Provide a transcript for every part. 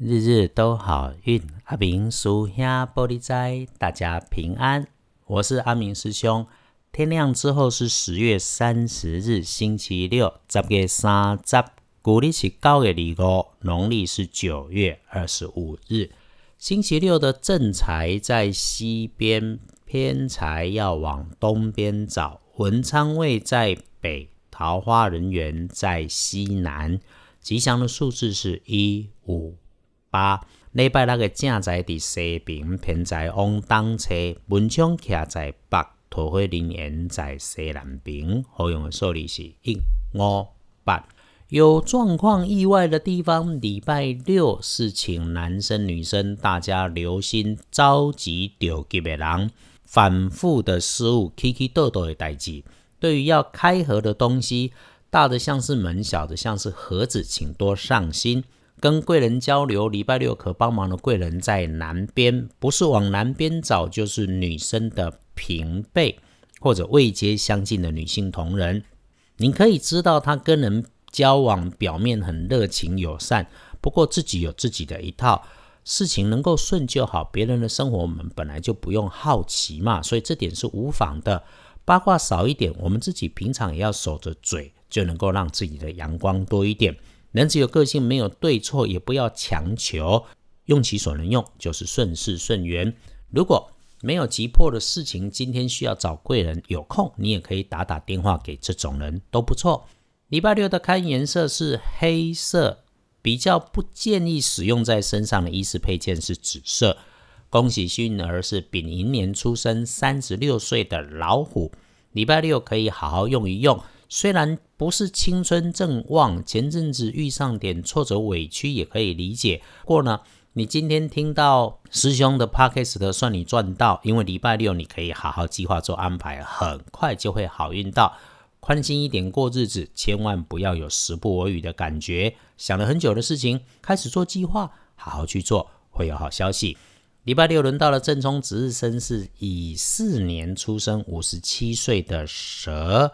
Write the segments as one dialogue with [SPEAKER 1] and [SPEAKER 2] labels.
[SPEAKER 1] 日日都好运，阿明叔兄玻璃斋，大家平安。我是阿明师兄。天亮之后是十月三十日，星期六，十月三十，古历是九月二五，农历是九月二十五日。星期六的正财在西边，偏财要往东边找。文昌位在北，桃花人缘在西南。吉祥的数字是一五。八礼拜六的正在伫西边，偏在往东侧，文昌徛在北，桃花人缘在西南边。好用的数字是一五八。有状况意外的地方，礼拜六是请男生女生大家留心，着急着急的人，反复的失误，起起倒倒的代志。对于要开盒的东西，大的像是门，小的像是盒子，请多上心。跟贵人交流，礼拜六可帮忙的贵人在南边，不是往南边找，就是女生的平辈或者位阶相近的女性同仁。你可以知道，他跟人交往表面很热情友善，不过自己有自己的一套，事情能够顺就好。别人的生活我们本来就不用好奇嘛，所以这点是无妨的。八卦少一点，我们自己平常也要守着嘴，就能够让自己的阳光多一点。人只有个性，没有对错，也不要强求，用其所能用，就是顺势顺缘。如果没有急迫的事情，今天需要找贵人，有空你也可以打打电话给这种人，都不错。礼拜六的看颜色是黑色，比较不建议使用在身上的衣饰配件是紫色。恭喜幸运儿是丙寅年出生，三十六岁的老虎，礼拜六可以好好用一用。虽然不是青春正旺，前阵子遇上点挫折委屈也可以理解。不过呢，你今天听到师兄的 p o c k s t 算你赚到，因为礼拜六你可以好好计划做安排，很快就会好运到。宽心一点过日子，千万不要有时不我与的感觉。想了很久的事情，开始做计划，好好去做，会有好消息。礼拜六轮到了正冲值日生是乙巳年出生，五十七岁的蛇。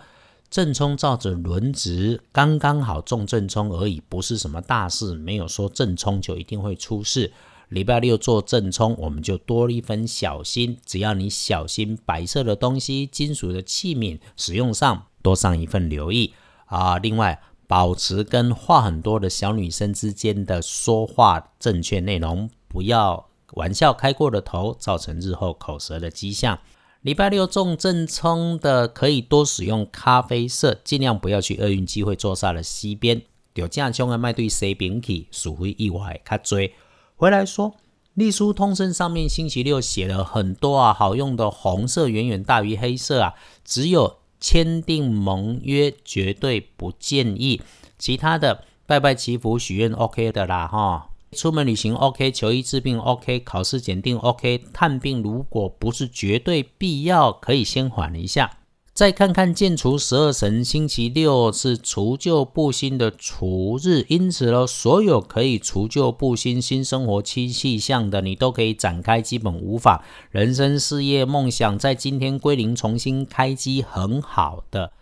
[SPEAKER 1] 正冲照着轮值，刚刚好中正冲而已，不是什么大事。没有说正冲就一定会出事。礼拜六做正冲，我们就多一分小心。只要你小心白色的东西、金属的器皿使用上，多上一份留意啊。另外，保持跟话很多的小女生之间的说话正确内容，不要玩笑开过了头，造成日后口舌的迹象。礼拜六中正冲的，可以多使用咖啡色，尽量不要去厄运机会坐煞的西边。有正冲的卖对西边去，属于意外较追。回来说，隶书通身上面星期六写了很多啊，好用的红色远远大于黑色啊，只有签订盟约绝对不建议，其他的拜拜祈福许愿 OK 的啦哈。出门旅行 OK，求医治病 OK，考试检定 OK，探病如果不是绝对必要，可以先缓一下。再看看建除十二神，星期六是除旧布新的除日，因此呢，所有可以除旧布新、新生活新气象的，你都可以展开，基本无法。人生、事业、梦想，在今天归零，重新开机，很好的。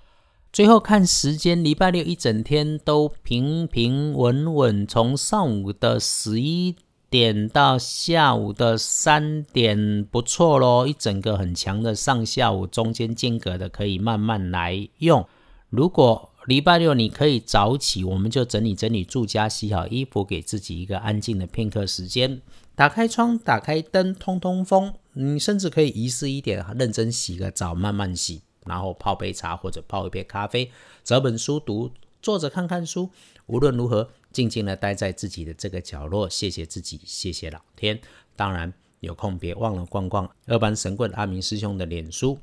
[SPEAKER 1] 最后看时间，礼拜六一整天都平平稳稳，从上午的十一点到下午的三点，不错咯，一整个很强的上下午中间间隔的，可以慢慢来用。如果礼拜六你可以早起，我们就整理整理住家，洗好衣服，给自己一个安静的片刻时间，打开窗，打开灯，通通风。你甚至可以仪式一点，认真洗个澡，慢慢洗。然后泡杯茶或者泡一杯咖啡，找本书读，坐着看看书。无论如何，静静的待在自己的这个角落，谢谢自己，谢谢老天。当然，有空别忘了逛逛二班神棍阿明师兄的脸书。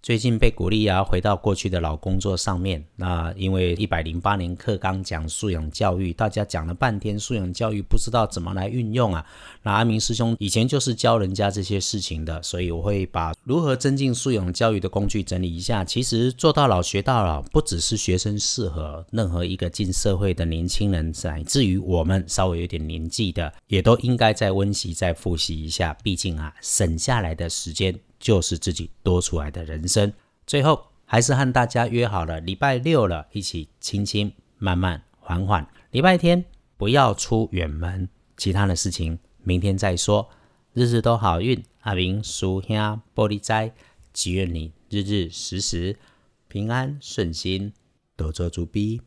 [SPEAKER 1] 最近被鼓励啊，回到过去的老工作上面。那因为一百零八年课纲讲素养教育，大家讲了半天素养教育，不知道怎么来运用啊。那阿明师兄以前就是教人家这些事情的，所以我会把如何增进素养教育的工具整理一下。其实做到老学到老，不只是学生适合，任何一个进社会的年轻人，乃至于我们稍微有点年纪的，也都应该再温习、再复习一下。毕竟啊，省下来的时间。就是自己多出来的人生。最后，还是和大家约好了，礼拜六了，一起轻轻、慢慢、缓缓。礼拜天不要出远门，其他的事情明天再说。日日都好运，阿明叔兄玻璃斋，祈愿你日日时时平安顺心，多做足逼。